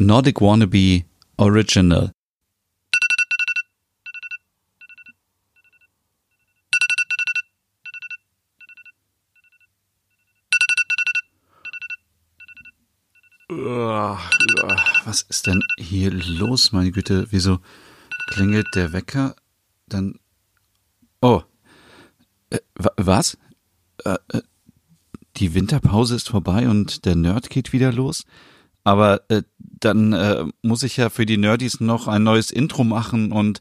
Nordic Wannabe Original. Was ist denn hier los, meine Güte? Wieso klingelt der Wecker? Dann. Oh. Äh, was? Äh, äh, die Winterpause ist vorbei und der Nerd geht wieder los? Aber äh, dann äh, muss ich ja für die Nerdies noch ein neues Intro machen und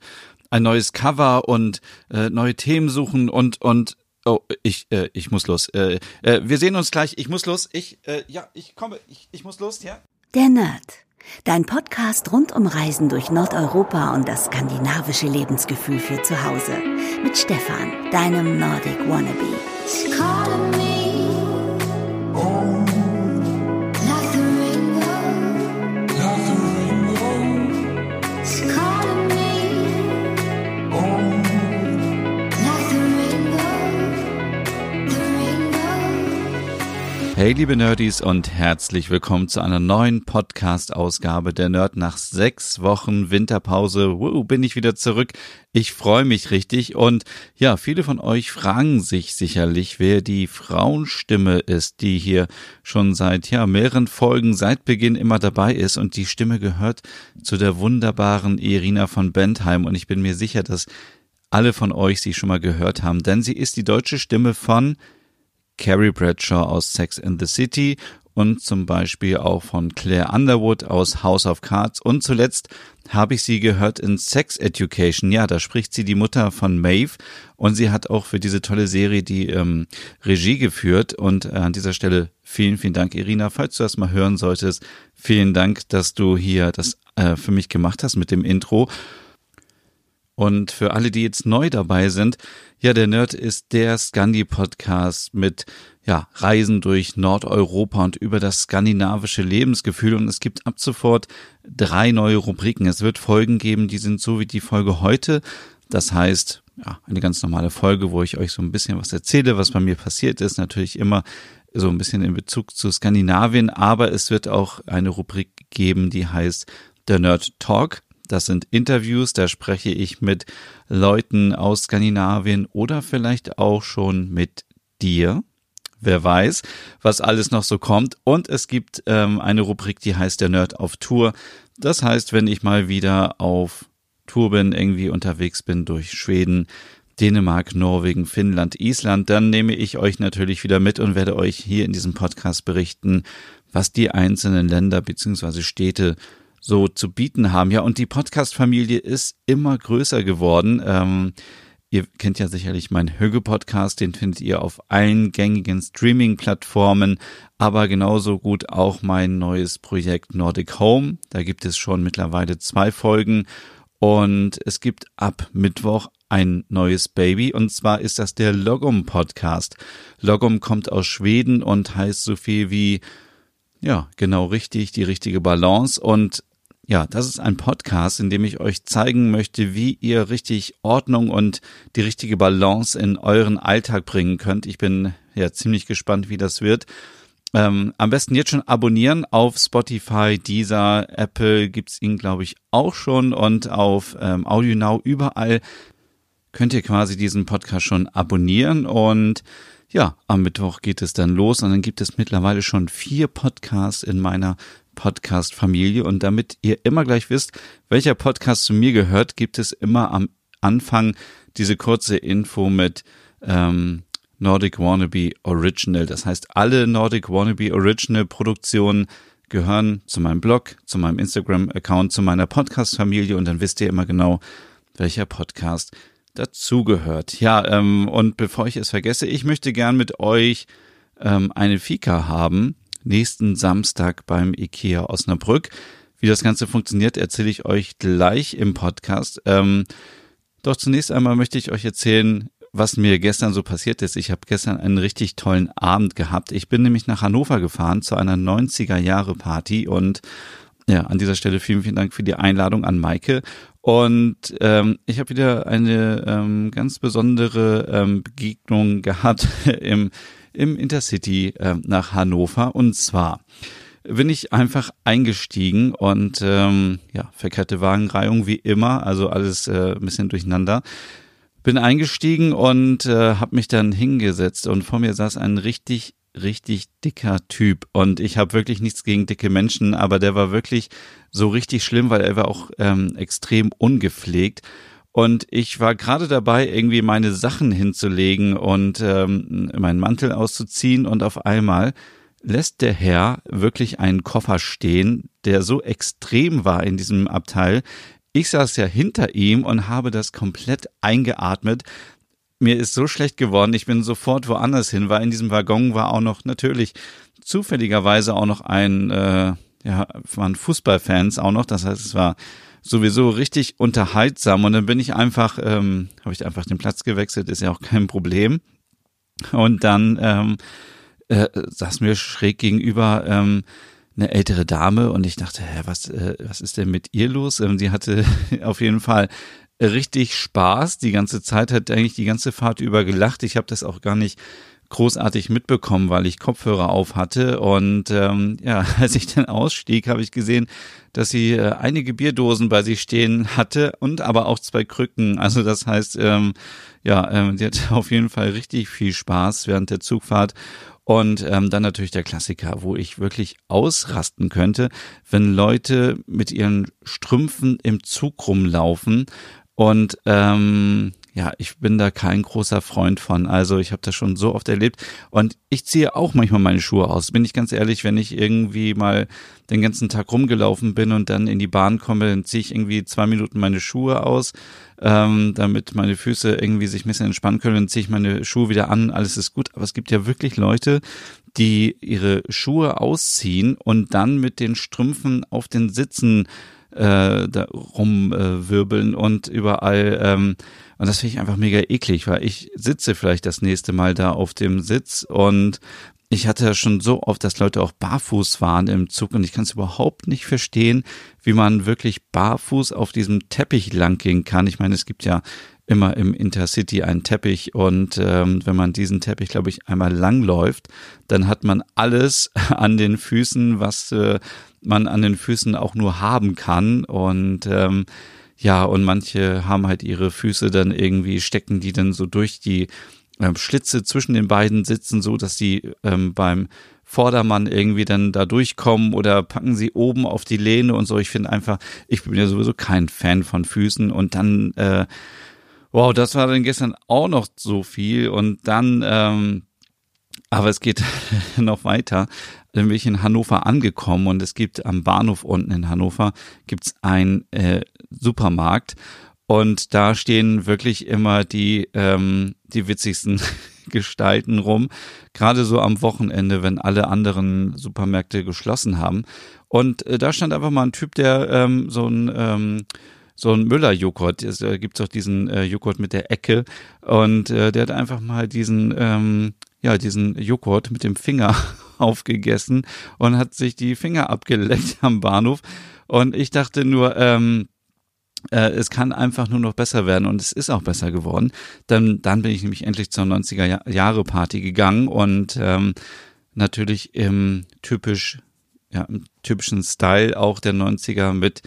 ein neues Cover und äh, neue Themen suchen und und oh ich äh, ich muss los. Äh, äh, wir sehen uns gleich. Ich muss los. Ich äh, ja ich komme. Ich, ich muss los. Ja. Der Nerd. Dein Podcast rund um Reisen durch Nordeuropa und das skandinavische Lebensgefühl für zu Hause. Mit Stefan, deinem Nordic Wannabe. Hey liebe Nerdies und herzlich willkommen zu einer neuen Podcast-Ausgabe der Nerd. Nach sechs Wochen Winterpause wow, bin ich wieder zurück. Ich freue mich richtig und ja, viele von euch fragen sich sicherlich, wer die Frauenstimme ist, die hier schon seit ja mehreren Folgen seit Beginn immer dabei ist und die Stimme gehört zu der wunderbaren Irina von Bentheim und ich bin mir sicher, dass alle von euch sie schon mal gehört haben, denn sie ist die deutsche Stimme von Carrie Bradshaw aus Sex in the City und zum Beispiel auch von Claire Underwood aus House of Cards. Und zuletzt habe ich sie gehört in Sex Education. Ja, da spricht sie die Mutter von Maeve und sie hat auch für diese tolle Serie die ähm, Regie geführt. Und äh, an dieser Stelle vielen, vielen Dank, Irina, falls du das mal hören solltest. Vielen Dank, dass du hier das äh, für mich gemacht hast mit dem Intro. Und für alle, die jetzt neu dabei sind, ja, der Nerd ist der Scandi-Podcast mit ja, Reisen durch Nordeuropa und über das skandinavische Lebensgefühl. Und es gibt ab sofort drei neue Rubriken. Es wird Folgen geben, die sind so wie die Folge heute. Das heißt, ja, eine ganz normale Folge, wo ich euch so ein bisschen was erzähle, was bei mir passiert ist. Natürlich immer so ein bisschen in Bezug zu Skandinavien, aber es wird auch eine Rubrik geben, die heißt der Nerd Talk. Das sind Interviews, da spreche ich mit Leuten aus Skandinavien oder vielleicht auch schon mit dir. Wer weiß, was alles noch so kommt. Und es gibt ähm, eine Rubrik, die heißt der Nerd auf Tour. Das heißt, wenn ich mal wieder auf Tour bin, irgendwie unterwegs bin durch Schweden, Dänemark, Norwegen, Finnland, Island, dann nehme ich euch natürlich wieder mit und werde euch hier in diesem Podcast berichten, was die einzelnen Länder beziehungsweise Städte so zu bieten haben. Ja, und die Podcast-Familie ist immer größer geworden. Ähm, ihr kennt ja sicherlich meinen Höge-Podcast, den findet ihr auf allen gängigen Streaming-Plattformen, aber genauso gut auch mein neues Projekt Nordic Home. Da gibt es schon mittlerweile zwei Folgen und es gibt ab Mittwoch ein neues Baby und zwar ist das der Logum Podcast. Logum kommt aus Schweden und heißt so viel wie ja, genau richtig, die richtige Balance. Und ja, das ist ein Podcast, in dem ich euch zeigen möchte, wie ihr richtig Ordnung und die richtige Balance in euren Alltag bringen könnt. Ich bin ja ziemlich gespannt, wie das wird. Ähm, am besten jetzt schon abonnieren auf Spotify, Deezer, Apple gibt's ihn, glaube ich, auch schon und auf ähm, AudioNow überall könnt ihr quasi diesen Podcast schon abonnieren und ja, am Mittwoch geht es dann los und dann gibt es mittlerweile schon vier Podcasts in meiner Podcast-Familie. Und damit ihr immer gleich wisst, welcher Podcast zu mir gehört, gibt es immer am Anfang diese kurze Info mit ähm, Nordic Wannabe Original. Das heißt, alle Nordic Wannabe Original Produktionen gehören zu meinem Blog, zu meinem Instagram-Account, zu meiner Podcast-Familie und dann wisst ihr immer genau, welcher Podcast dazugehört. Ja, ähm, und bevor ich es vergesse, ich möchte gern mit euch ähm, eine Fika haben nächsten Samstag beim IKEA Osnabrück. Wie das Ganze funktioniert, erzähle ich euch gleich im Podcast. Ähm, doch zunächst einmal möchte ich euch erzählen, was mir gestern so passiert ist. Ich habe gestern einen richtig tollen Abend gehabt. Ich bin nämlich nach Hannover gefahren zu einer 90er Jahre Party und ja, an dieser Stelle vielen, vielen Dank für die Einladung an Maike. Und ähm, ich habe wieder eine ähm, ganz besondere ähm, Begegnung gehabt im im Intercity äh, nach Hannover. Und zwar bin ich einfach eingestiegen und ähm, ja, verkehrte Wagenreihung wie immer, also alles äh, ein bisschen durcheinander. Bin eingestiegen und äh, habe mich dann hingesetzt und vor mir saß ein richtig richtig dicker Typ und ich habe wirklich nichts gegen dicke Menschen, aber der war wirklich so richtig schlimm, weil er war auch ähm, extrem ungepflegt und ich war gerade dabei, irgendwie meine Sachen hinzulegen und ähm, meinen Mantel auszuziehen und auf einmal lässt der Herr wirklich einen Koffer stehen, der so extrem war in diesem Abteil. Ich saß ja hinter ihm und habe das komplett eingeatmet. Mir ist so schlecht geworden, ich bin sofort woanders hin, weil in diesem Waggon war auch noch natürlich zufälligerweise auch noch ein, äh, ja, waren Fußballfans auch noch. Das heißt, es war sowieso richtig unterhaltsam und dann bin ich einfach, ähm, habe ich einfach den Platz gewechselt, ist ja auch kein Problem. Und dann ähm, äh, saß mir schräg gegenüber ähm, eine ältere Dame und ich dachte, hä, was, äh, was ist denn mit ihr los? Ähm, sie hatte auf jeden Fall richtig Spaß die ganze Zeit, hat eigentlich die ganze Fahrt über gelacht. Ich habe das auch gar nicht großartig mitbekommen, weil ich Kopfhörer auf hatte. Und ähm, ja, als ich dann ausstieg, habe ich gesehen, dass sie äh, einige Bierdosen bei sich stehen hatte und aber auch zwei Krücken. Also das heißt, ähm, ja, ähm, die hat auf jeden Fall richtig viel Spaß während der Zugfahrt. Und ähm, dann natürlich der Klassiker, wo ich wirklich ausrasten könnte, wenn Leute mit ihren Strümpfen im Zug rumlaufen und ähm, ja, ich bin da kein großer Freund von. Also ich habe das schon so oft erlebt und ich ziehe auch manchmal meine Schuhe aus. Bin ich ganz ehrlich, wenn ich irgendwie mal den ganzen Tag rumgelaufen bin und dann in die Bahn komme, dann ziehe ich irgendwie zwei Minuten meine Schuhe aus, ähm, damit meine Füße irgendwie sich ein bisschen entspannen können. Dann ziehe ich meine Schuhe wieder an, alles ist gut. Aber es gibt ja wirklich Leute, die ihre Schuhe ausziehen und dann mit den Strümpfen auf den Sitzen äh, da rumwirbeln äh, und überall ähm, und das finde ich einfach mega eklig, weil ich sitze vielleicht das nächste Mal da auf dem Sitz und ich hatte ja schon so oft, dass Leute auch barfuß waren im Zug und ich kann es überhaupt nicht verstehen, wie man wirklich barfuß auf diesem Teppich langgehen kann. Ich meine, es gibt ja immer im Intercity einen Teppich und ähm, wenn man diesen Teppich, glaube ich, einmal langläuft, dann hat man alles an den Füßen, was äh, man an den Füßen auch nur haben kann und ähm, ja, und manche haben halt ihre Füße dann irgendwie, stecken die dann so durch die ähm, Schlitze zwischen den beiden Sitzen, so dass sie ähm, beim Vordermann irgendwie dann da durchkommen oder packen sie oben auf die Lehne und so. Ich finde einfach, ich bin ja sowieso kein Fan von Füßen und dann, äh, wow, das war dann gestern auch noch so viel und dann, ähm, aber es geht noch weiter. Dann bin ich in Hannover angekommen und es gibt am Bahnhof unten in Hannover gibt's ein äh, Supermarkt und da stehen wirklich immer die ähm, die witzigsten Gestalten rum, gerade so am Wochenende, wenn alle anderen Supermärkte geschlossen haben. Und äh, da stand einfach mal ein Typ, der ähm, so ein ähm, so ein Müller-Joghurt. Es äh, gibt auch diesen äh, Joghurt mit der Ecke und äh, der hat einfach mal diesen ähm, ja diesen Joghurt mit dem Finger aufgegessen und hat sich die Finger abgeleckt am Bahnhof. Und ich dachte nur, ähm, äh, es kann einfach nur noch besser werden und es ist auch besser geworden. Dann, dann bin ich nämlich endlich zur 90er Jahre Party gegangen und ähm, natürlich im typisch, ja, im typischen Style auch der 90er mit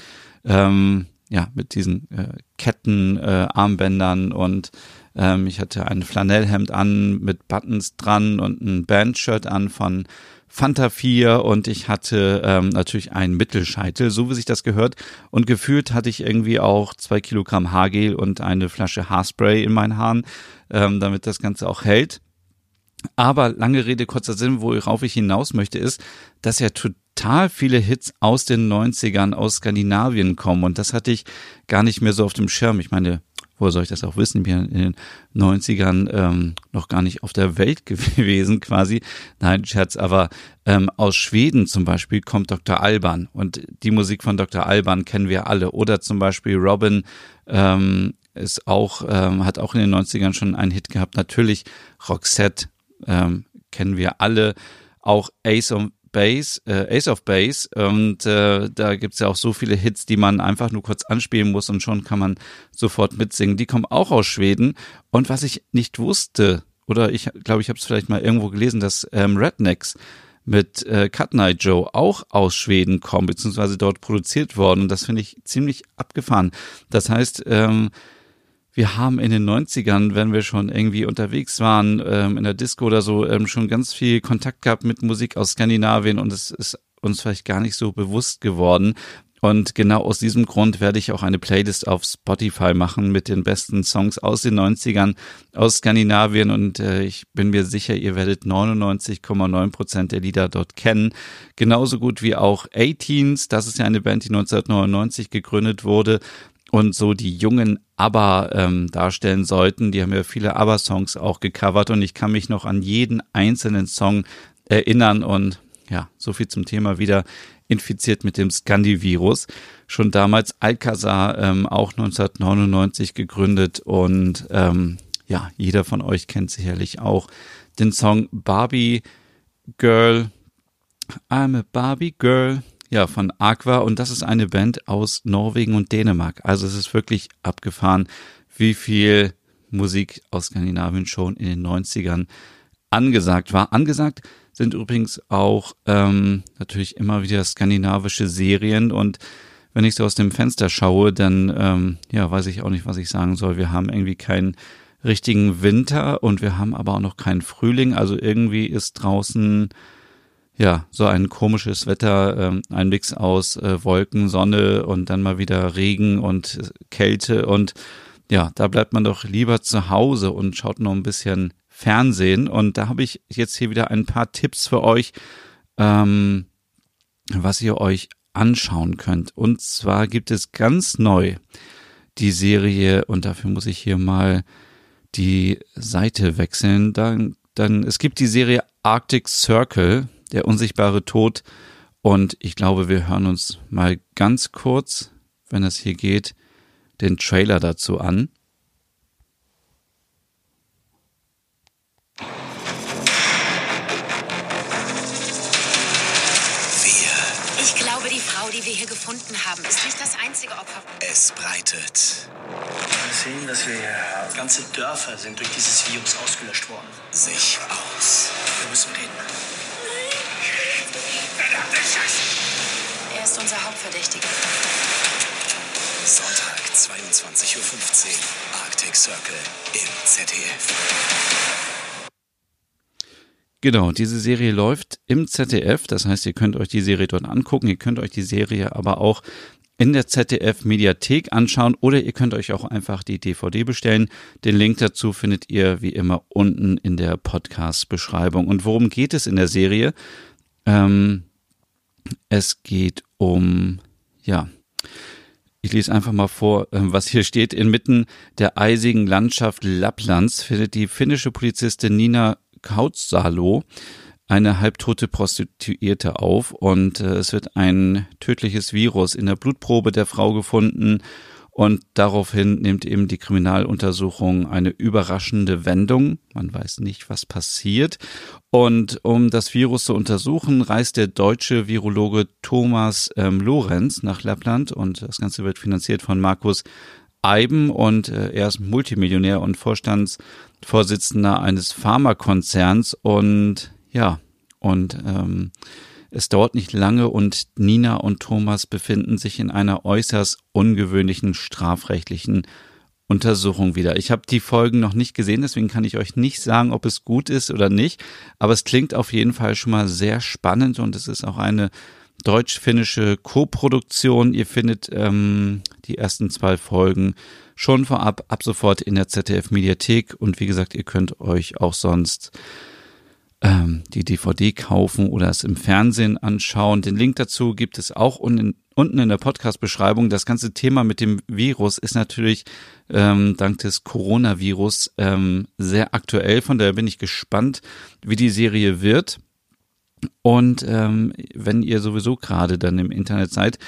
ähm, ja, mit diesen äh, Ketten, äh, Armbändern und ähm, ich hatte ein Flanellhemd an mit Buttons dran und ein Bandshirt an von Fanta 4 und ich hatte ähm, natürlich einen Mittelscheitel, so wie sich das gehört. Und gefühlt hatte ich irgendwie auch zwei Kilogramm Haargel und eine Flasche Haarspray in meinen Haaren, ähm, damit das Ganze auch hält. Aber lange Rede, kurzer Sinn, worauf ich hinaus möchte, ist, dass ja total viele Hits aus den 90ern aus Skandinavien kommen. Und das hatte ich gar nicht mehr so auf dem Schirm. Ich meine, woher soll ich das auch wissen? Ich bin in den 90ern ähm, noch gar nicht auf der Welt gewesen quasi. Nein, Scherz, aber ähm, aus Schweden zum Beispiel kommt Dr. Alban und die Musik von Dr. Alban kennen wir alle. Oder zum Beispiel Robin ähm, ist auch, ähm, hat auch in den 90ern schon einen Hit gehabt. Natürlich Roxette ähm, kennen wir alle. Auch Ace of Base, äh, Ace of Base und äh, da gibt's ja auch so viele Hits, die man einfach nur kurz anspielen muss und schon kann man sofort mitsingen. Die kommen auch aus Schweden und was ich nicht wusste, oder ich glaube, ich habe es vielleicht mal irgendwo gelesen, dass ähm, Rednecks mit äh, Cut Night Joe auch aus Schweden kommen, beziehungsweise dort produziert worden. Und das finde ich ziemlich abgefahren. Das heißt, ähm, wir haben in den 90ern, wenn wir schon irgendwie unterwegs waren, ähm, in der Disco oder so, ähm, schon ganz viel Kontakt gehabt mit Musik aus Skandinavien und es ist uns vielleicht gar nicht so bewusst geworden. Und genau aus diesem Grund werde ich auch eine Playlist auf Spotify machen mit den besten Songs aus den 90ern aus Skandinavien. Und äh, ich bin mir sicher, ihr werdet 99,9 Prozent der Lieder dort kennen. Genauso gut wie auch A-Teens. Das ist ja eine Band, die 1999 gegründet wurde und so die jungen ABBA ähm, darstellen sollten. Die haben ja viele ABBA-Songs auch gecovert und ich kann mich noch an jeden einzelnen Song erinnern und ja, so viel zum Thema wieder infiziert mit dem Scandi-Virus. Schon damals Alcazar, ähm, auch 1999 gegründet und ähm, ja, jeder von euch kennt sicherlich auch den Song Barbie Girl. I'm a Barbie Girl. Ja, von Aqua und das ist eine Band aus Norwegen und Dänemark. Also es ist wirklich abgefahren, wie viel Musik aus Skandinavien schon in den 90ern angesagt war. Angesagt sind übrigens auch ähm, natürlich immer wieder skandinavische Serien und wenn ich so aus dem Fenster schaue, dann ähm, ja weiß ich auch nicht, was ich sagen soll. Wir haben irgendwie keinen richtigen Winter und wir haben aber auch noch keinen Frühling. Also irgendwie ist draußen ja so ein komisches Wetter, ähm, ein Mix aus äh, Wolken, Sonne und dann mal wieder Regen und Kälte und ja, da bleibt man doch lieber zu Hause und schaut noch ein bisschen Fernsehen. Und da habe ich jetzt hier wieder ein paar Tipps für euch, ähm, was ihr euch anschauen könnt. Und zwar gibt es ganz neu die Serie, und dafür muss ich hier mal die Seite wechseln. Dann, dann, es gibt die Serie Arctic Circle, der unsichtbare Tod. Und ich glaube, wir hören uns mal ganz kurz, wenn es hier geht, den Trailer dazu an. gefunden haben, ist nicht das einzige Opfer. Es breitet. Wir sehen, dass wir ganze Dörfer sind durch dieses Virus ausgelöscht worden. Sich aus. Wir müssen reden. Verdammte Scheiße! Er ist unser Hauptverdächtiger. Sonntag, 22.15 Uhr. Arctic Circle im ZDF. Genau, diese Serie läuft im ZDF, das heißt, ihr könnt euch die Serie dort angucken, ihr könnt euch die Serie aber auch in der ZDF Mediathek anschauen oder ihr könnt euch auch einfach die DVD bestellen. Den Link dazu findet ihr wie immer unten in der Podcast-Beschreibung. Und worum geht es in der Serie? Ähm, es geht um, ja, ich lese einfach mal vor, ähm, was hier steht. Inmitten der eisigen Landschaft Lapplands findet die finnische Polizistin Nina Kautsalo eine halbtote Prostituierte auf und äh, es wird ein tödliches Virus in der Blutprobe der Frau gefunden und daraufhin nimmt eben die Kriminaluntersuchung eine überraschende Wendung. Man weiß nicht, was passiert. Und um das Virus zu untersuchen, reist der deutsche Virologe Thomas ähm, Lorenz nach Lappland und das Ganze wird finanziert von Markus Eiben und äh, er ist Multimillionär und Vorstandsvorsitzender eines Pharmakonzerns und ja, und ähm, es dauert nicht lange und Nina und Thomas befinden sich in einer äußerst ungewöhnlichen strafrechtlichen Untersuchung wieder. Ich habe die Folgen noch nicht gesehen, deswegen kann ich euch nicht sagen, ob es gut ist oder nicht, aber es klingt auf jeden Fall schon mal sehr spannend und es ist auch eine deutsch-finnische Co-Produktion. Ihr findet ähm, die ersten zwei Folgen schon vorab, ab sofort in der ZDF-Mediathek. Und wie gesagt, ihr könnt euch auch sonst ähm, die DVD kaufen oder es im Fernsehen anschauen. Den Link dazu gibt es auch unten, unten in der Podcast-Beschreibung. Das ganze Thema mit dem Virus ist natürlich ähm, dank des Coronavirus ähm, sehr aktuell. Von daher bin ich gespannt, wie die Serie wird. Und ähm, wenn ihr sowieso gerade dann im Internet seid,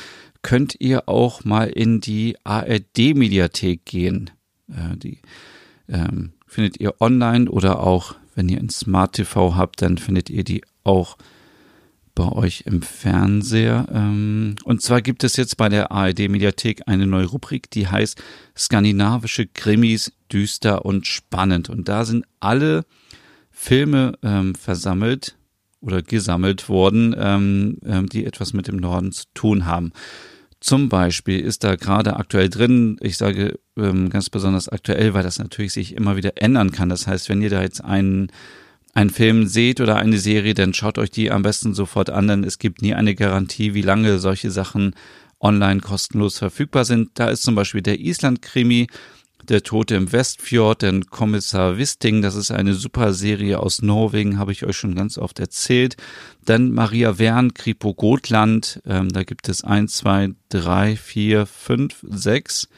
könnt ihr auch mal in die ARD-Mediathek gehen. Äh, die ähm, findet ihr online oder auch, wenn ihr ein Smart TV habt, dann findet ihr die auch bei euch im Fernseher. Ähm, und zwar gibt es jetzt bei der ARD-Mediathek eine neue Rubrik, die heißt Skandinavische Krimis, düster und spannend. Und da sind alle Filme ähm, versammelt, oder gesammelt wurden, ähm, ähm, die etwas mit dem Norden zu tun haben. Zum Beispiel ist da gerade aktuell drin, ich sage ähm, ganz besonders aktuell, weil das natürlich sich immer wieder ändern kann. Das heißt, wenn ihr da jetzt einen, einen Film seht oder eine Serie, dann schaut euch die am besten sofort an, denn es gibt nie eine Garantie, wie lange solche Sachen online kostenlos verfügbar sind. Da ist zum Beispiel der Island-Krimi, der Tote im Westfjord, den Kommissar Wisting, das ist eine super Serie aus Norwegen, habe ich euch schon ganz oft erzählt. Dann Maria Wern, Kripo Gotland, ähm, da gibt es eins, zwei, drei, vier, fünf, sechs,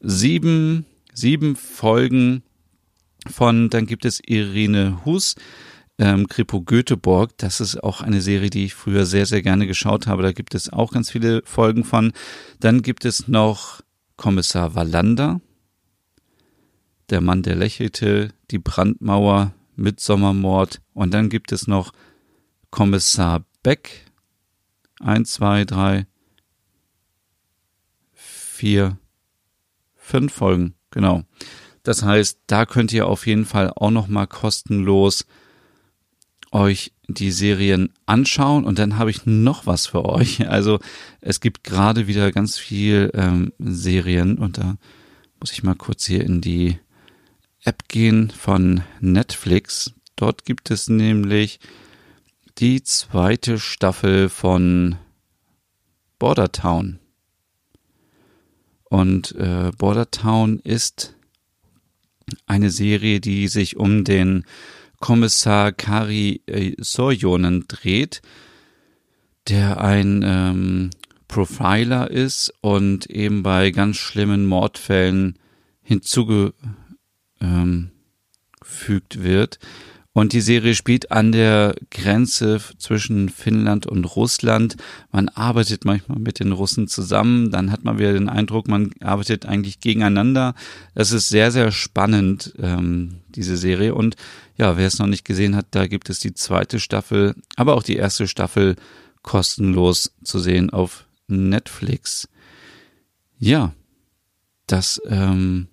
sieben, sieben Folgen von, dann gibt es Irene Hus, ähm, Kripo Göteborg, das ist auch eine Serie, die ich früher sehr, sehr gerne geschaut habe. Da gibt es auch ganz viele Folgen von. Dann gibt es noch Kommissar Wallander, der Mann, der lächelte, die Brandmauer, Mitsommermord und dann gibt es noch Kommissar Beck. Eins, zwei, drei, vier, fünf Folgen, genau. Das heißt, da könnt ihr auf jeden Fall auch noch mal kostenlos euch die Serien anschauen und dann habe ich noch was für euch. Also es gibt gerade wieder ganz viel ähm, Serien und da muss ich mal kurz hier in die App gehen von Netflix. Dort gibt es nämlich die zweite Staffel von Border Town. Und äh, Border Town ist eine Serie, die sich um den Kommissar Kari äh, Sorjonen dreht, der ein ähm, Profiler ist und eben bei ganz schlimmen Mordfällen hinzuge ähm, fügt wird. Und die Serie spielt an der Grenze zwischen Finnland und Russland. Man arbeitet manchmal mit den Russen zusammen, dann hat man wieder den Eindruck, man arbeitet eigentlich gegeneinander. Es ist sehr, sehr spannend, ähm, diese Serie. Und ja, wer es noch nicht gesehen hat, da gibt es die zweite Staffel, aber auch die erste Staffel kostenlos zu sehen auf Netflix. Ja, das ähm,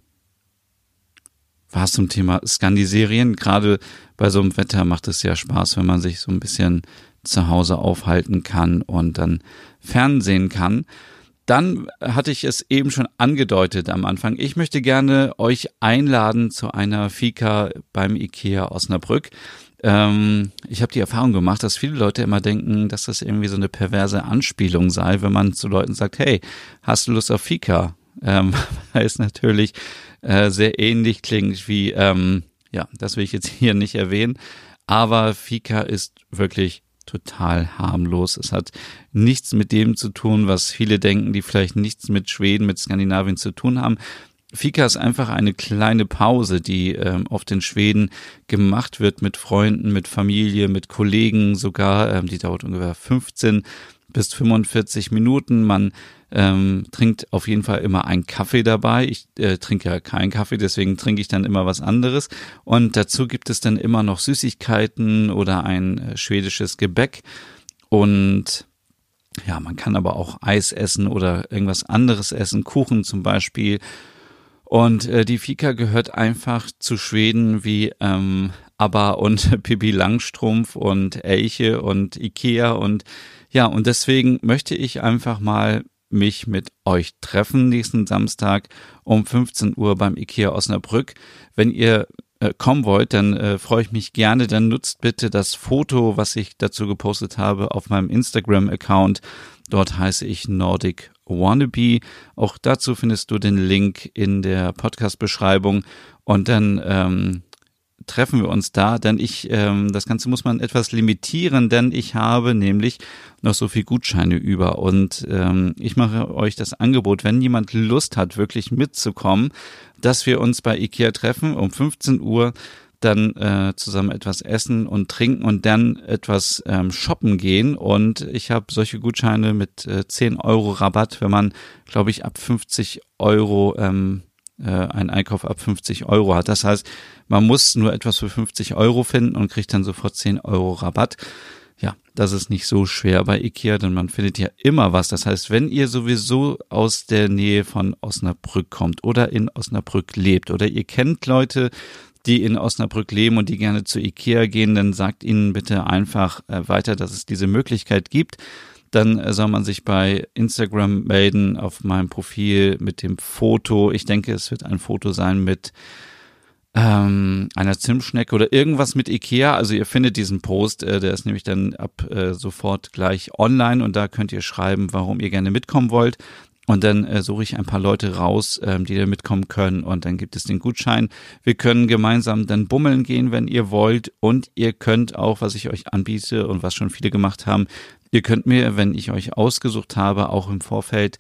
war es zum Thema Skandiserien. Gerade bei so einem Wetter macht es ja Spaß, wenn man sich so ein bisschen zu Hause aufhalten kann und dann Fernsehen kann. Dann hatte ich es eben schon angedeutet am Anfang. Ich möchte gerne euch einladen zu einer Fika beim IKEA Osnabrück. Ähm, ich habe die Erfahrung gemacht, dass viele Leute immer denken, dass das irgendwie so eine perverse Anspielung sei, wenn man zu Leuten sagt, hey, hast du Lust auf Fika? Ähm, weil es natürlich äh, sehr ähnlich klingt wie, ähm, ja, das will ich jetzt hier nicht erwähnen, aber Fika ist wirklich total harmlos. Es hat nichts mit dem zu tun, was viele denken, die vielleicht nichts mit Schweden, mit Skandinavien zu tun haben. Fika ist einfach eine kleine Pause, die ähm, oft in Schweden gemacht wird mit Freunden, mit Familie, mit Kollegen sogar. Ähm, die dauert ungefähr 15 bis 45 Minuten. Man ähm, trinkt auf jeden Fall immer einen Kaffee dabei. Ich äh, trinke ja keinen Kaffee, deswegen trinke ich dann immer was anderes. Und dazu gibt es dann immer noch Süßigkeiten oder ein äh, schwedisches Gebäck. Und ja, man kann aber auch Eis essen oder irgendwas anderes essen, Kuchen zum Beispiel. Und äh, die Fika gehört einfach zu Schweden wie ähm, ABBA und Pippi Langstrumpf und Elche und Ikea und ja, und deswegen möchte ich einfach mal mich mit euch treffen nächsten Samstag um 15 Uhr beim IKEA Osnabrück. Wenn ihr äh, kommen wollt, dann äh, freue ich mich gerne. Dann nutzt bitte das Foto, was ich dazu gepostet habe, auf meinem Instagram-Account. Dort heiße ich Nordic Wannabe. Auch dazu findest du den Link in der Podcast-Beschreibung. Und dann ähm, treffen wir uns da, denn ich, ähm, das Ganze muss man etwas limitieren, denn ich habe nämlich noch so viel Gutscheine über und ähm, ich mache euch das Angebot, wenn jemand Lust hat, wirklich mitzukommen, dass wir uns bei Ikea treffen um 15 Uhr dann äh, zusammen etwas essen und trinken und dann etwas ähm, shoppen gehen. Und ich habe solche Gutscheine mit äh, 10 Euro Rabatt, wenn man, glaube ich, ab 50 Euro ähm, äh, einen Einkauf ab 50 Euro hat. Das heißt, man muss nur etwas für 50 Euro finden und kriegt dann sofort 10 Euro Rabatt. Ja, das ist nicht so schwer bei Ikea, denn man findet ja immer was. Das heißt, wenn ihr sowieso aus der Nähe von Osnabrück kommt oder in Osnabrück lebt oder ihr kennt Leute, die in Osnabrück leben und die gerne zu Ikea gehen, dann sagt ihnen bitte einfach äh, weiter, dass es diese Möglichkeit gibt. Dann soll man sich bei Instagram melden auf meinem Profil mit dem Foto. Ich denke, es wird ein Foto sein mit ähm, einer Zimtschnecke oder irgendwas mit Ikea. Also ihr findet diesen Post, äh, der ist nämlich dann ab äh, sofort gleich online und da könnt ihr schreiben, warum ihr gerne mitkommen wollt. Und dann äh, suche ich ein paar Leute raus, ähm, die da mitkommen können. Und dann gibt es den Gutschein. Wir können gemeinsam dann bummeln gehen, wenn ihr wollt. Und ihr könnt auch, was ich euch anbiete und was schon viele gemacht haben, ihr könnt mir, wenn ich euch ausgesucht habe, auch im Vorfeld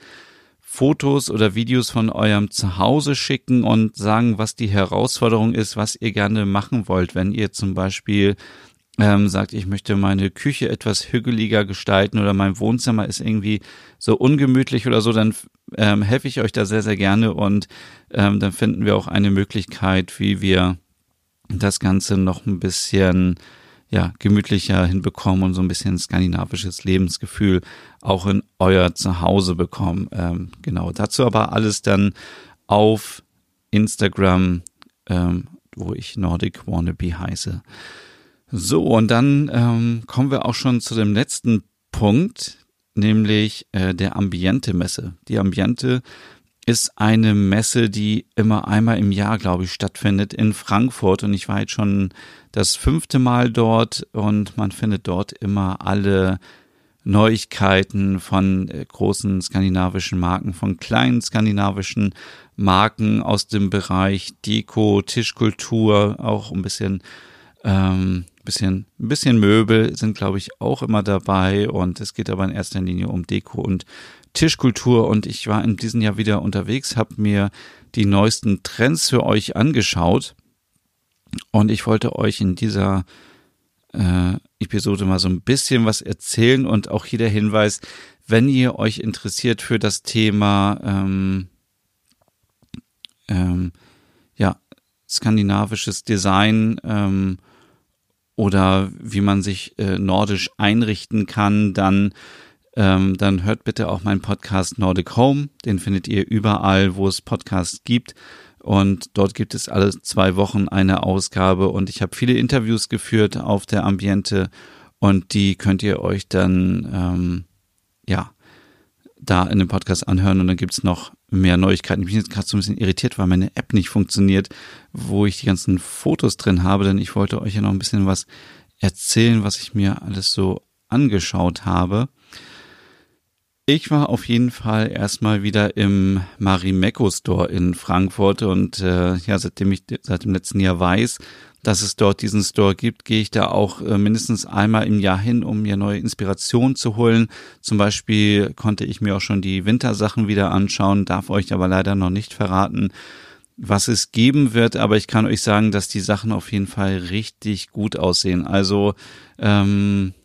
Fotos oder Videos von eurem Zuhause schicken und sagen, was die Herausforderung ist, was ihr gerne machen wollt. Wenn ihr zum Beispiel ähm, sagt, ich möchte meine Küche etwas hügeliger gestalten oder mein Wohnzimmer ist irgendwie so ungemütlich oder so, dann ähm, helfe ich euch da sehr, sehr gerne und ähm, dann finden wir auch eine Möglichkeit, wie wir das Ganze noch ein bisschen ja, gemütlicher hinbekommen und so ein bisschen skandinavisches Lebensgefühl auch in euer Zuhause bekommen. Ähm, genau, dazu aber alles dann auf Instagram, ähm, wo ich Nordic Wannabe heiße. So, und dann ähm, kommen wir auch schon zu dem letzten Punkt, nämlich äh, der Ambiente-Messe. Die Ambiente ist eine Messe, die immer einmal im Jahr, glaube ich, stattfindet in Frankfurt. Und ich war jetzt schon das fünfte Mal dort und man findet dort immer alle Neuigkeiten von äh, großen skandinavischen Marken, von kleinen skandinavischen Marken aus dem Bereich Deko, Tischkultur, auch ein bisschen ähm, bisschen, bisschen Möbel sind, glaube ich, auch immer dabei. Und es geht aber in erster Linie um Deko und Tischkultur. Und ich war in diesem Jahr wieder unterwegs, habe mir die neuesten Trends für euch angeschaut. Und ich wollte euch in dieser äh, Episode mal so ein bisschen was erzählen und auch hier der Hinweis, wenn ihr euch interessiert für das Thema ähm, ähm, ja skandinavisches Design ähm, oder wie man sich äh, nordisch einrichten kann, dann ähm, dann hört bitte auch meinen Podcast Nordic Home. Den findet ihr überall, wo es Podcasts gibt. Und dort gibt es alle zwei Wochen eine Ausgabe. Und ich habe viele Interviews geführt auf der Ambiente. Und die könnt ihr euch dann, ähm, ja, da in dem Podcast anhören. Und dann gibt's noch mehr Neuigkeiten. Ich bin jetzt gerade so ein bisschen irritiert, weil meine App nicht funktioniert, wo ich die ganzen Fotos drin habe, denn ich wollte euch ja noch ein bisschen was erzählen, was ich mir alles so angeschaut habe. Ich war auf jeden Fall erstmal wieder im Marimekko Store in Frankfurt und äh, ja, seitdem ich seit dem letzten Jahr weiß, dass es dort diesen Store gibt, gehe ich da auch äh, mindestens einmal im Jahr hin, um mir neue Inspirationen zu holen. Zum Beispiel konnte ich mir auch schon die Wintersachen wieder anschauen, darf euch aber leider noch nicht verraten, was es geben wird, aber ich kann euch sagen, dass die Sachen auf jeden Fall richtig gut aussehen. Also ähm,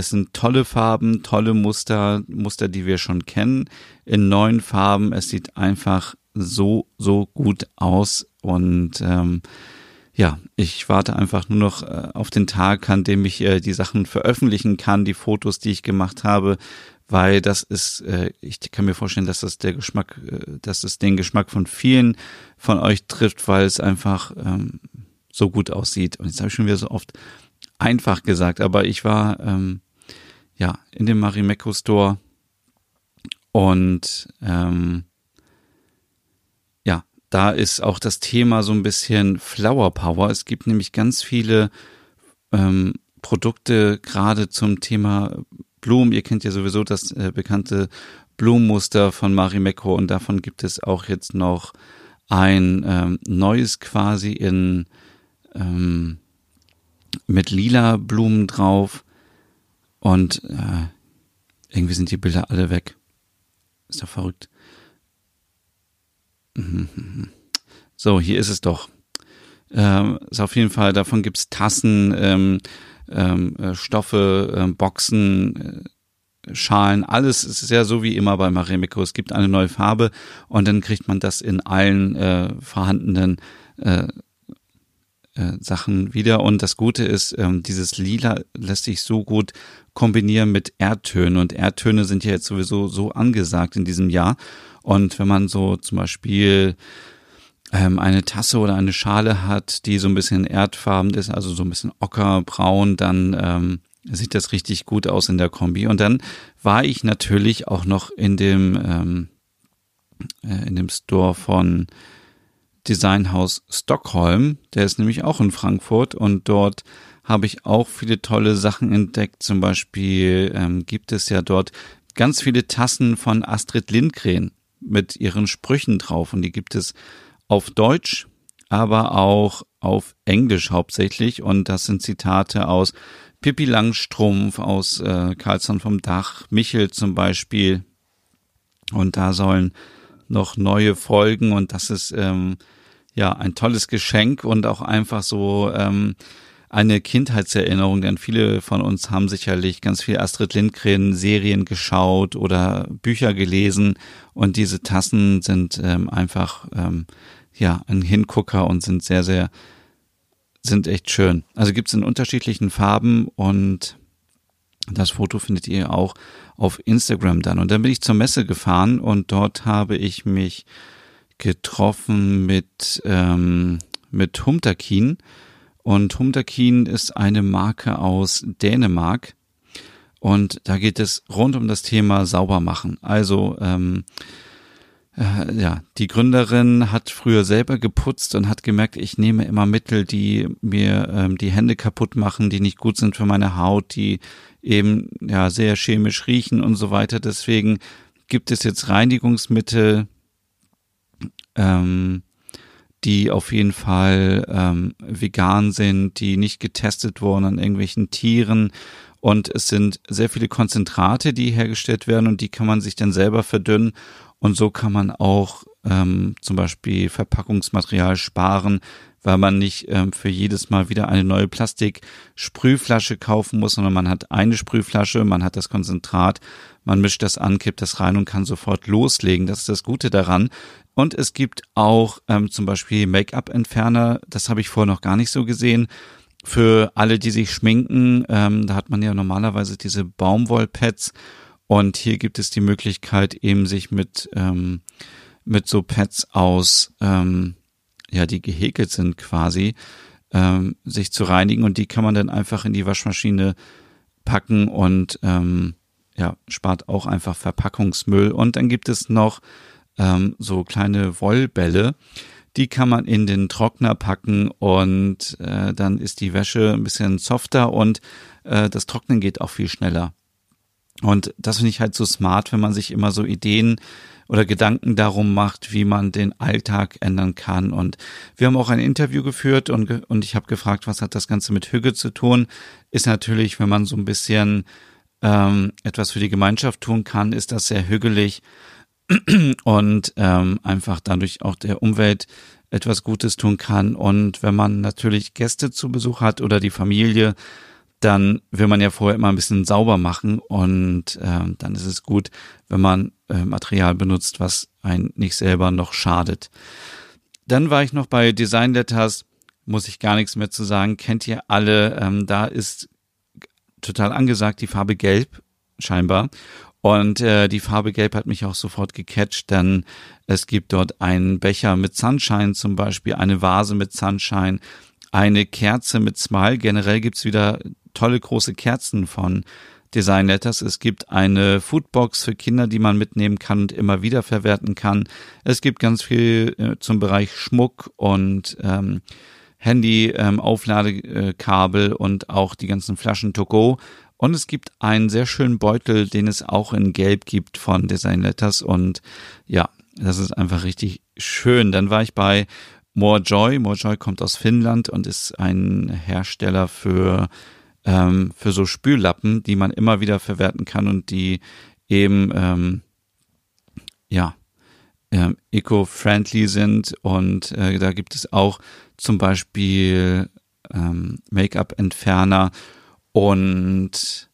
es sind tolle Farben, tolle Muster, Muster, die wir schon kennen, in neuen Farben. Es sieht einfach so, so gut aus und ähm, ja, ich warte einfach nur noch äh, auf den Tag, an dem ich äh, die Sachen veröffentlichen kann, die Fotos, die ich gemacht habe, weil das ist, äh, ich kann mir vorstellen, dass das der Geschmack, äh, dass es den Geschmack von vielen von euch trifft, weil es einfach ähm, so gut aussieht. Und jetzt habe ich schon wieder so oft einfach gesagt, aber ich war ähm, ja in dem Marimekko Store und ähm, da ist auch das Thema so ein bisschen Flower Power. Es gibt nämlich ganz viele ähm, Produkte gerade zum Thema Blumen. Ihr kennt ja sowieso das äh, bekannte Blumenmuster von Marimekko und davon gibt es auch jetzt noch ein ähm, neues quasi in ähm, mit lila Blumen drauf und äh, irgendwie sind die Bilder alle weg. Ist doch verrückt. So, hier ist es doch. Ähm, ist auf jeden Fall, davon gibt's Tassen, ähm, ähm, äh, Stoffe, äh, Boxen, äh, Schalen, alles ist ja so wie immer bei Marimekko. Es gibt eine neue Farbe und dann kriegt man das in allen äh, vorhandenen äh, äh, Sachen wieder. Und das Gute ist, ähm, dieses Lila lässt sich so gut kombinieren mit Erdtönen. Und Erdtöne sind ja jetzt sowieso so angesagt in diesem Jahr. Und wenn man so zum Beispiel ähm, eine Tasse oder eine Schale hat, die so ein bisschen erdfarben ist, also so ein bisschen ockerbraun, dann ähm, sieht das richtig gut aus in der Kombi. Und dann war ich natürlich auch noch in dem ähm, äh, in dem Store von Designhaus Stockholm. Der ist nämlich auch in Frankfurt und dort habe ich auch viele tolle Sachen entdeckt. Zum Beispiel ähm, gibt es ja dort ganz viele Tassen von Astrid Lindgren mit ihren Sprüchen drauf und die gibt es auf Deutsch, aber auch auf Englisch hauptsächlich und das sind Zitate aus Pippi Langstrumpf, aus äh, Karlsson vom Dach, Michel zum Beispiel und da sollen noch neue Folgen und das ist ähm, ja ein tolles Geschenk und auch einfach so ähm, eine Kindheitserinnerung, denn viele von uns haben sicherlich ganz viel Astrid Lindgren Serien geschaut oder Bücher gelesen und diese Tassen sind ähm, einfach ähm, ja ein Hingucker und sind sehr sehr sind echt schön. Also gibt's in unterschiedlichen Farben und das Foto findet ihr auch auf Instagram dann. Und dann bin ich zur Messe gefahren und dort habe ich mich getroffen mit, ähm, mit Humterkin. Und Humterkin ist eine Marke aus Dänemark. Und da geht es rund um das Thema Saubermachen. Also ähm, äh, ja, die Gründerin hat früher selber geputzt und hat gemerkt, ich nehme immer Mittel, die mir ähm, die Hände kaputt machen, die nicht gut sind für meine Haut, die eben ja sehr chemisch riechen und so weiter. Deswegen gibt es jetzt Reinigungsmittel, ähm, die auf jeden Fall ähm, vegan sind, die nicht getestet wurden an irgendwelchen Tieren. Und es sind sehr viele Konzentrate, die hergestellt werden und die kann man sich dann selber verdünnen. Und so kann man auch ähm, zum Beispiel Verpackungsmaterial sparen, weil man nicht ähm, für jedes Mal wieder eine neue Plastiksprühflasche kaufen muss, sondern man hat eine Sprühflasche, man hat das Konzentrat, man mischt das an, kippt das rein und kann sofort loslegen. Das ist das Gute daran. Und es gibt auch ähm, zum Beispiel Make-up-Entferner, das habe ich vorher noch gar nicht so gesehen. Für alle, die sich schminken, ähm, da hat man ja normalerweise diese Baumwollpads und hier gibt es die Möglichkeit, eben sich mit, ähm, mit so Pads aus, ähm, ja, die gehäkelt sind quasi, ähm, sich zu reinigen und die kann man dann einfach in die Waschmaschine packen und ähm, ja, spart auch einfach Verpackungsmüll. Und dann gibt es noch ähm, so kleine Wollbälle, die kann man in den Trockner packen und äh, dann ist die Wäsche ein bisschen softer und äh, das Trocknen geht auch viel schneller. Und das finde ich halt so smart, wenn man sich immer so Ideen oder Gedanken darum macht, wie man den Alltag ändern kann. Und wir haben auch ein Interview geführt und, und ich habe gefragt, was hat das Ganze mit Hüge zu tun? Ist natürlich, wenn man so ein bisschen ähm, etwas für die Gemeinschaft tun kann, ist das sehr hügelig und ähm, einfach dadurch auch der Umwelt etwas Gutes tun kann. Und wenn man natürlich Gäste zu Besuch hat oder die Familie, dann will man ja vorher immer ein bisschen sauber machen und äh, dann ist es gut, wenn man äh, Material benutzt, was einen nicht selber noch schadet. Dann war ich noch bei Design Letters, muss ich gar nichts mehr zu sagen, kennt ihr alle, ähm, da ist total angesagt die Farbe Gelb scheinbar und äh, die Farbe Gelb hat mich auch sofort gecatcht, denn es gibt dort einen Becher mit Sunshine zum Beispiel, eine Vase mit Sunshine, eine Kerze mit Smile. Generell gibt's wieder tolle große Kerzen von Design Letters. Es gibt eine Foodbox für Kinder, die man mitnehmen kann und immer wieder verwerten kann. Es gibt ganz viel äh, zum Bereich Schmuck und ähm, Handy, ähm, und auch die ganzen Flaschen to go. Und es gibt einen sehr schönen Beutel, den es auch in Gelb gibt von Design Letters. Und ja, das ist einfach richtig schön. Dann war ich bei More Joy. More Joy kommt aus Finnland und ist ein Hersteller für ähm, für so Spüllappen, die man immer wieder verwerten kann und die eben ähm, ja ähm, eco-friendly sind. Und äh, da gibt es auch zum Beispiel ähm, Make-up-Entferner und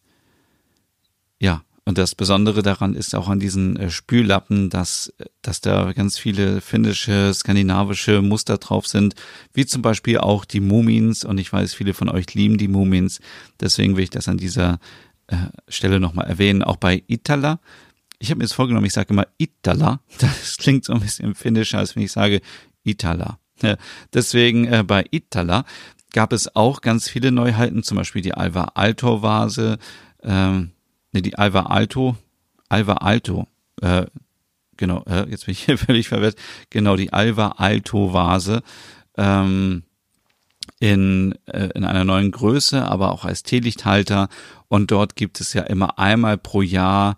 ja und das Besondere daran ist auch an diesen äh, Spüllappen, dass, dass da ganz viele finnische, skandinavische Muster drauf sind, wie zum Beispiel auch die Mumins. Und ich weiß, viele von euch lieben die Mumins. Deswegen will ich das an dieser äh, Stelle nochmal erwähnen. Auch bei Itala. Ich habe mir jetzt vorgenommen, ich sage immer Itala. Das klingt so ein bisschen finnischer, als wenn ich sage Itala. Deswegen äh, bei Itala gab es auch ganz viele Neuheiten, zum Beispiel die Alva Alto Vase, ähm, ne, die Alva Alto, Alva Alto, äh, genau, äh, jetzt bin ich hier völlig verwirrt, genau, die Alva Alto Vase, ähm, in, äh, in einer neuen Größe, aber auch als Teelichthalter. Und dort gibt es ja immer einmal pro Jahr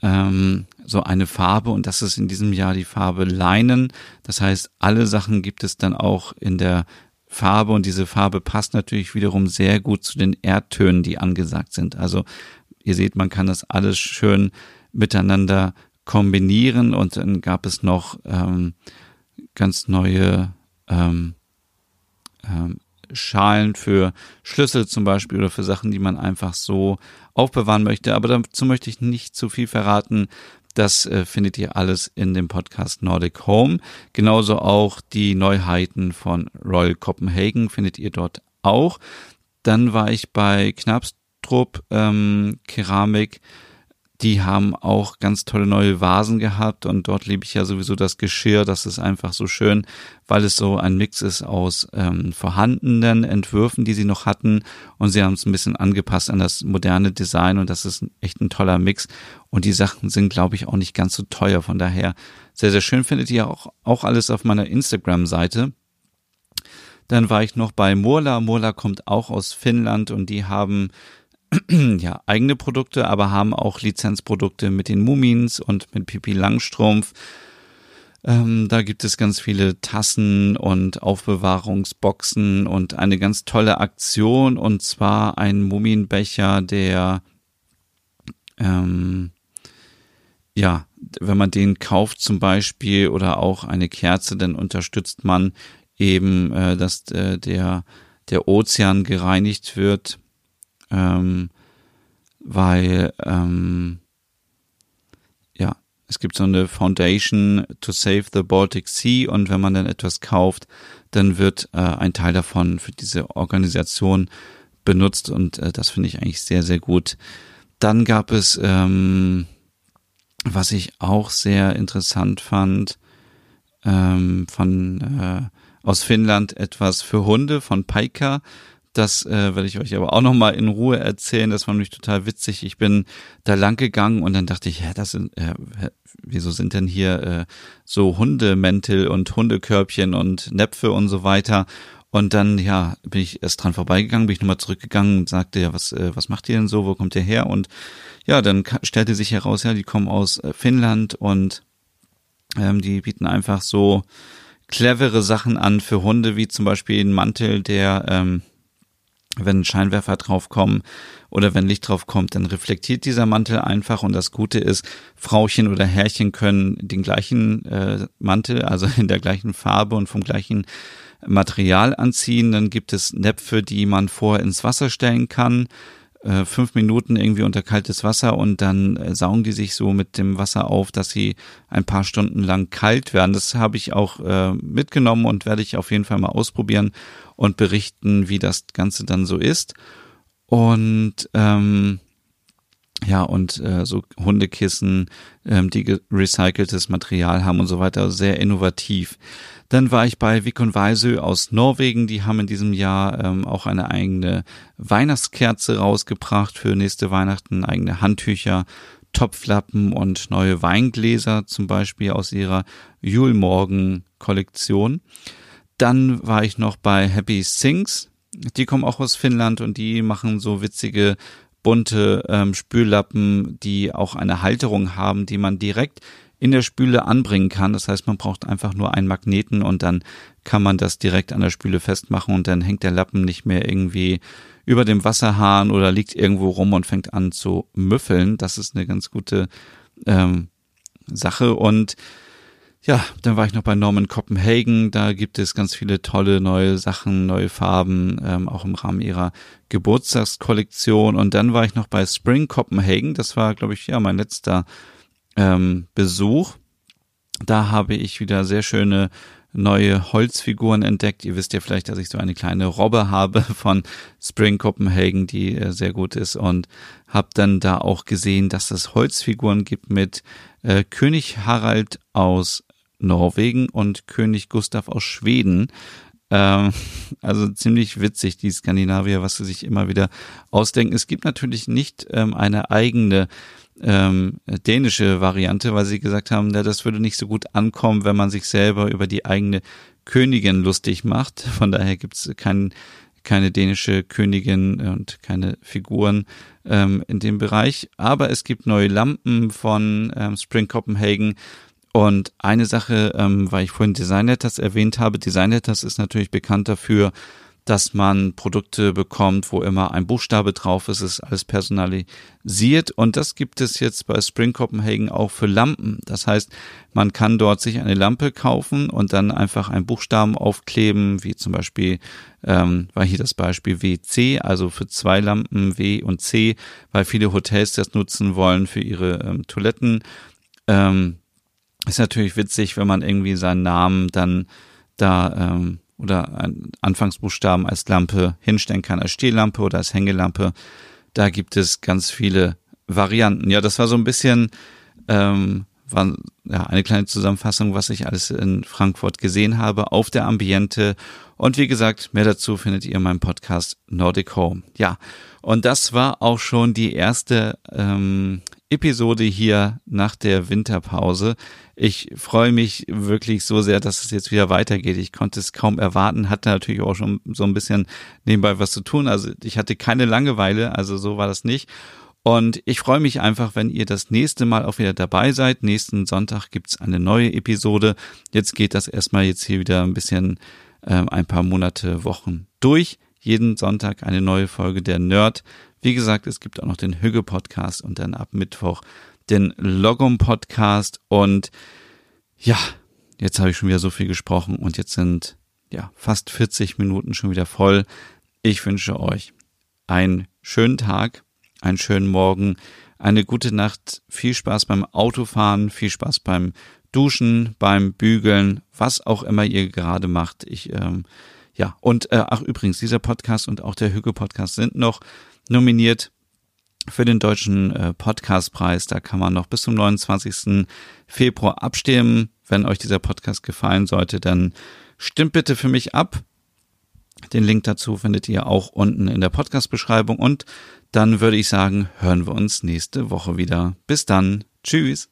ähm, so eine Farbe und das ist in diesem Jahr die Farbe Leinen. Das heißt, alle Sachen gibt es dann auch in der Farbe und diese Farbe passt natürlich wiederum sehr gut zu den Erdtönen, die angesagt sind. Also ihr seht, man kann das alles schön miteinander kombinieren und dann gab es noch ähm, ganz neue ähm, ähm, Schalen für Schlüssel zum Beispiel oder für Sachen, die man einfach so aufbewahren möchte. Aber dazu möchte ich nicht zu viel verraten. Das äh, findet ihr alles in dem Podcast Nordic Home. Genauso auch die Neuheiten von Royal Copenhagen findet ihr dort auch. Dann war ich bei Knapstrup ähm, Keramik die haben auch ganz tolle neue Vasen gehabt und dort liebe ich ja sowieso das Geschirr. Das ist einfach so schön, weil es so ein Mix ist aus ähm, vorhandenen Entwürfen, die sie noch hatten und sie haben es ein bisschen angepasst an das moderne Design und das ist echt ein toller Mix und die Sachen sind, glaube ich, auch nicht ganz so teuer. Von daher sehr, sehr schön findet ihr auch, auch alles auf meiner Instagram-Seite. Dann war ich noch bei Murla. Murla kommt auch aus Finnland und die haben ja, eigene Produkte, aber haben auch Lizenzprodukte mit den Mumins und mit Pipi Langstrumpf. Ähm, da gibt es ganz viele Tassen und Aufbewahrungsboxen und eine ganz tolle Aktion und zwar ein Mumienbecher, der ähm, ja, wenn man den kauft zum Beispiel oder auch eine Kerze, dann unterstützt man eben, äh, dass äh, der der Ozean gereinigt wird ähm, weil ähm, ja, es gibt so eine Foundation to Save the Baltic Sea und wenn man dann etwas kauft, dann wird äh, ein Teil davon für diese Organisation benutzt und äh, das finde ich eigentlich sehr, sehr gut. Dann gab es, ähm, was ich auch sehr interessant fand, ähm, von äh, aus Finnland etwas für Hunde von Paika. Das äh, werde ich euch aber auch nochmal in Ruhe erzählen. Das war nämlich total witzig. Ich bin da lang gegangen und dann dachte ich, ja, das sind, äh, wieso sind denn hier äh, so Hundemäntel und Hundekörbchen und Näpfe und so weiter? Und dann, ja, bin ich erst dran vorbeigegangen, bin ich nochmal zurückgegangen und sagte, ja, was, äh, was macht ihr denn so? Wo kommt ihr her? Und ja, dann stellte sich heraus, ja, die kommen aus äh, Finnland und ähm, die bieten einfach so clevere Sachen an für Hunde, wie zum Beispiel einen Mantel, der ähm, wenn Scheinwerfer draufkommen oder wenn Licht draufkommt, dann reflektiert dieser Mantel einfach und das Gute ist, Frauchen oder Herrchen können den gleichen äh, Mantel, also in der gleichen Farbe und vom gleichen Material anziehen. Dann gibt es Näpfe, die man vorher ins Wasser stellen kann äh, fünf Minuten irgendwie unter kaltes Wasser und dann äh, saugen die sich so mit dem Wasser auf, dass sie ein paar Stunden lang kalt werden. Das habe ich auch äh, mitgenommen und werde ich auf jeden Fall mal ausprobieren und berichten, wie das Ganze dann so ist. Und ähm, ja, und äh, so Hundekissen, ähm, die recyceltes Material haben und so weiter, sehr innovativ. Dann war ich bei Vikon Weisö aus Norwegen. Die haben in diesem Jahr ähm, auch eine eigene Weihnachtskerze rausgebracht für nächste Weihnachten, eigene Handtücher, Topflappen und neue Weingläser, zum Beispiel aus ihrer Julmorgen-Kollektion. Dann war ich noch bei Happy Things. Die kommen auch aus Finnland und die machen so witzige bunte ähm, Spüllappen, die auch eine Halterung haben, die man direkt in der Spüle anbringen kann. Das heißt, man braucht einfach nur einen Magneten und dann kann man das direkt an der Spüle festmachen und dann hängt der Lappen nicht mehr irgendwie über dem Wasserhahn oder liegt irgendwo rum und fängt an zu müffeln. Das ist eine ganz gute ähm, Sache und ja, dann war ich noch bei Norman Copenhagen. Da gibt es ganz viele tolle neue Sachen, neue Farben, ähm, auch im Rahmen ihrer Geburtstagskollektion. Und dann war ich noch bei Spring Copenhagen. Das war, glaube ich, ja mein letzter ähm, Besuch. Da habe ich wieder sehr schöne neue Holzfiguren entdeckt. Ihr wisst ja vielleicht, dass ich so eine kleine Robbe habe von Spring Copenhagen, die äh, sehr gut ist und habe dann da auch gesehen, dass es Holzfiguren gibt mit äh, König Harald aus Norwegen und König Gustav aus Schweden. Ähm, also ziemlich witzig, die Skandinavier, was sie sich immer wieder ausdenken. Es gibt natürlich nicht ähm, eine eigene ähm, dänische Variante, weil sie gesagt haben, ja, das würde nicht so gut ankommen, wenn man sich selber über die eigene Königin lustig macht. Von daher gibt es kein, keine dänische Königin und keine Figuren ähm, in dem Bereich. Aber es gibt neue Lampen von ähm, Spring Copenhagen und eine Sache, ähm, weil ich vorhin Design Letters erwähnt habe, Design Letters ist natürlich bekannt dafür, dass man Produkte bekommt, wo immer ein Buchstabe drauf ist, ist alles personalisiert und das gibt es jetzt bei Spring Copenhagen auch für Lampen. Das heißt, man kann dort sich eine Lampe kaufen und dann einfach einen Buchstaben aufkleben, wie zum Beispiel ähm, war hier das Beispiel WC, also für zwei Lampen W und C, weil viele Hotels das nutzen wollen für ihre ähm, Toiletten. Ähm, ist natürlich witzig, wenn man irgendwie seinen Namen dann da ähm, oder ein Anfangsbuchstaben als Lampe hinstellen kann, als Stehlampe oder als Hängelampe. Da gibt es ganz viele Varianten. Ja, das war so ein bisschen ähm, war ja eine kleine Zusammenfassung, was ich alles in Frankfurt gesehen habe auf der Ambiente. Und wie gesagt, mehr dazu findet ihr in meinem Podcast Nordic Home. Ja, und das war auch schon die erste ähm, Episode hier nach der Winterpause. Ich freue mich wirklich so sehr, dass es jetzt wieder weitergeht. Ich konnte es kaum erwarten, hatte natürlich auch schon so ein bisschen nebenbei was zu tun. Also ich hatte keine Langeweile, also so war das nicht. Und ich freue mich einfach, wenn ihr das nächste Mal auch wieder dabei seid. Nächsten Sonntag gibt's eine neue Episode. Jetzt geht das erstmal jetzt hier wieder ein bisschen äh, ein paar Monate, Wochen durch. Jeden Sonntag eine neue Folge der Nerd. Wie gesagt, es gibt auch noch den Hügge Podcast und dann ab Mittwoch den Logom Podcast. Und ja, jetzt habe ich schon wieder so viel gesprochen und jetzt sind ja fast 40 Minuten schon wieder voll. Ich wünsche euch einen schönen Tag einen schönen Morgen, eine gute Nacht, viel Spaß beim Autofahren, viel Spaß beim Duschen, beim Bügeln, was auch immer ihr gerade macht. Ich, ähm, ja, und äh, ach übrigens, dieser Podcast und auch der Hüge Podcast sind noch nominiert für den deutschen äh, Podcastpreis. Da kann man noch bis zum 29. Februar abstimmen. Wenn euch dieser Podcast gefallen sollte, dann stimmt bitte für mich ab. Den Link dazu findet ihr auch unten in der Podcast-Beschreibung und dann würde ich sagen, hören wir uns nächste Woche wieder. Bis dann. Tschüss.